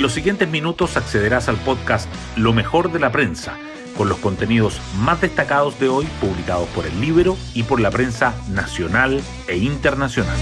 En los siguientes minutos accederás al podcast Lo mejor de la prensa, con los contenidos más destacados de hoy publicados por el libro y por la prensa nacional e internacional.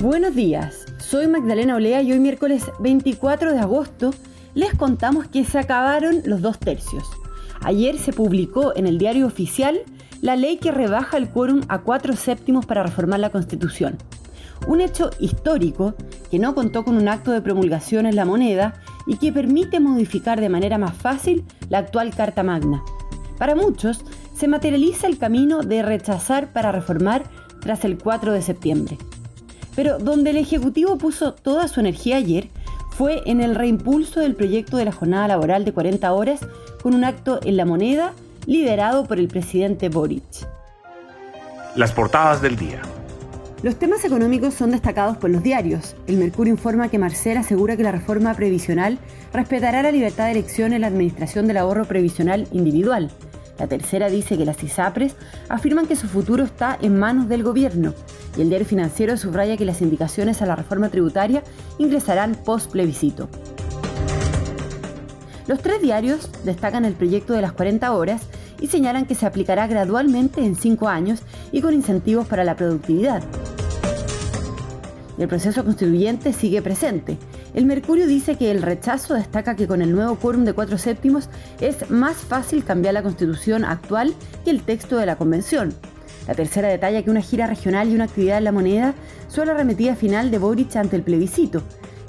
Buenos días, soy Magdalena Olea y hoy miércoles 24 de agosto les contamos que se acabaron los dos tercios. Ayer se publicó en el diario oficial la ley que rebaja el quórum a cuatro séptimos para reformar la Constitución. Un hecho histórico que no contó con un acto de promulgación en la moneda y que permite modificar de manera más fácil la actual Carta Magna. Para muchos, se materializa el camino de rechazar para reformar tras el 4 de septiembre. Pero donde el Ejecutivo puso toda su energía ayer fue en el reimpulso del proyecto de la jornada laboral de 40 horas con un acto en la moneda liderado por el presidente Boric. Las portadas del día. Los temas económicos son destacados por los diarios. El Mercurio informa que Marcel asegura que la reforma previsional respetará la libertad de elección en la administración del ahorro previsional individual. La tercera dice que las ISAPRES afirman que su futuro está en manos del gobierno. Y el diario financiero subraya que las indicaciones a la reforma tributaria ingresarán post plebiscito. Los tres diarios destacan el proyecto de las 40 horas y señalan que se aplicará gradualmente en cinco años y con incentivos para la productividad. El proceso constituyente sigue presente. El Mercurio dice que el rechazo destaca que con el nuevo quórum de cuatro séptimos es más fácil cambiar la constitución actual que el texto de la convención. La tercera detalla que una gira regional y una actividad en la moneda son la arremetida final de Boric ante el plebiscito.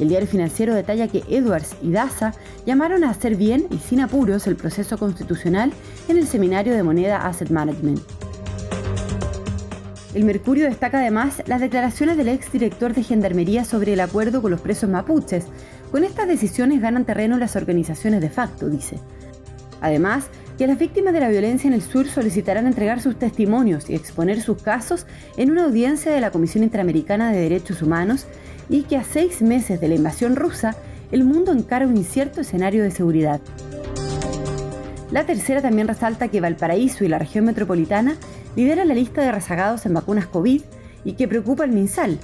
El diario financiero detalla que Edwards y Daza llamaron a hacer bien y sin apuros el proceso constitucional en el seminario de moneda Asset Management. El Mercurio destaca además las declaraciones del exdirector de Gendarmería sobre el acuerdo con los presos mapuches. Con estas decisiones ganan terreno las organizaciones de facto, dice. Además, que las víctimas de la violencia en el sur solicitarán entregar sus testimonios y exponer sus casos en una audiencia de la Comisión Interamericana de Derechos Humanos y que a seis meses de la invasión rusa, el mundo encara un incierto escenario de seguridad. La tercera también resalta que Valparaíso y la región metropolitana lidera la lista de rezagados en vacunas COVID y que preocupa al MinSal,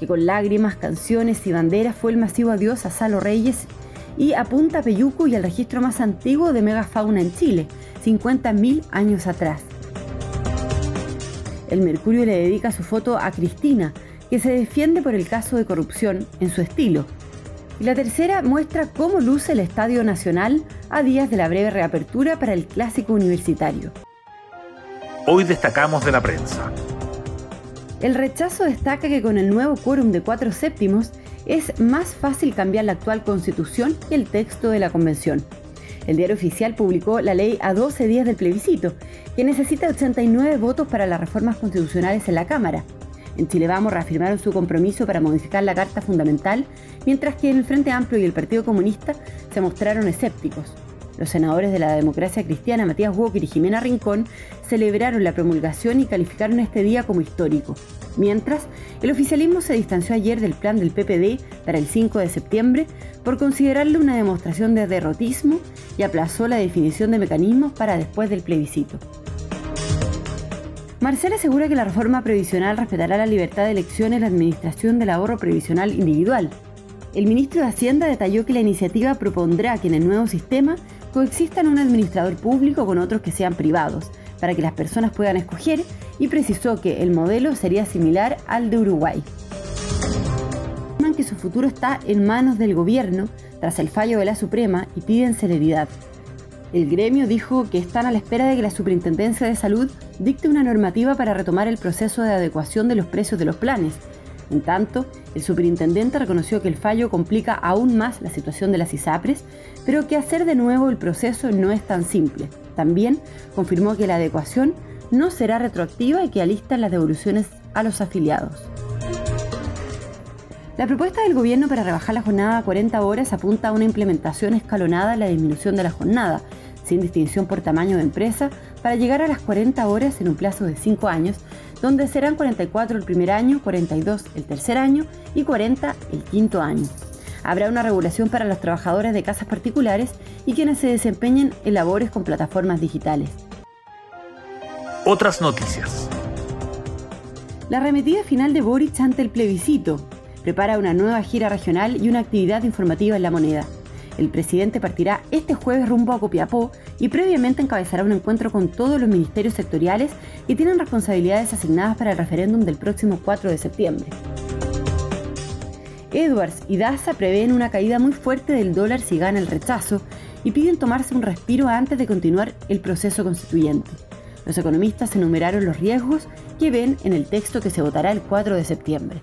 que con lágrimas, canciones y banderas fue el masivo adiós a Salo Reyes y apunta a Peyuco y al registro más antiguo de megafauna en Chile, 50.000 años atrás. El Mercurio le dedica su foto a Cristina, que se defiende por el caso de corrupción en su estilo. Y la tercera muestra cómo luce el Estadio Nacional a días de la breve reapertura para el clásico universitario. Hoy destacamos de la prensa. El rechazo destaca que con el nuevo quórum de cuatro séptimos es más fácil cambiar la actual constitución que el texto de la convención. El diario oficial publicó la ley a 12 días del plebiscito, que necesita 89 votos para las reformas constitucionales en la Cámara. En Chile Vamos reafirmaron su compromiso para modificar la Carta Fundamental, mientras que el Frente Amplio y el Partido Comunista se mostraron escépticos. Los senadores de la democracia cristiana Matías Walker y Jimena Rincón celebraron la promulgación y calificaron este día como histórico. Mientras, el oficialismo se distanció ayer del plan del PPD para el 5 de septiembre por considerarlo una demostración de derrotismo y aplazó la definición de mecanismos para después del plebiscito. Marcela asegura que la reforma previsional respetará la libertad de elección en la administración del ahorro previsional individual. El ministro de Hacienda detalló que la iniciativa propondrá que en el nuevo sistema coexistan un administrador público con otros que sean privados, para que las personas puedan escoger y precisó que el modelo sería similar al de Uruguay. que su futuro está en manos del gobierno tras el fallo de la Suprema y piden celeridad. El gremio dijo que están a la espera de que la Superintendencia de Salud dicte una normativa para retomar el proceso de adecuación de los precios de los planes. En tanto, el superintendente reconoció que el fallo complica aún más la situación de las ISAPRES, pero que hacer de nuevo el proceso no es tan simple. También confirmó que la adecuación no será retroactiva y que alistan las devoluciones a los afiliados. La propuesta del gobierno para rebajar la jornada a 40 horas apunta a una implementación escalonada en la disminución de la jornada, sin distinción por tamaño de empresa, para llegar a las 40 horas en un plazo de 5 años, donde serán 44 el primer año, 42 el tercer año y 40 el quinto año. Habrá una regulación para los trabajadores de casas particulares y quienes se desempeñen en labores con plataformas digitales. Otras noticias. La arremetida final de Boric ante el plebiscito. prepara una nueva gira regional y una actividad informativa en la moneda. El presidente partirá este jueves rumbo a Copiapó y previamente encabezará un encuentro con todos los ministerios sectoriales que tienen responsabilidades asignadas para el referéndum del próximo 4 de septiembre. Edwards y Daza prevén una caída muy fuerte del dólar si gana el rechazo y piden tomarse un respiro antes de continuar el proceso constituyente. Los economistas enumeraron los riesgos que ven en el texto que se votará el 4 de septiembre.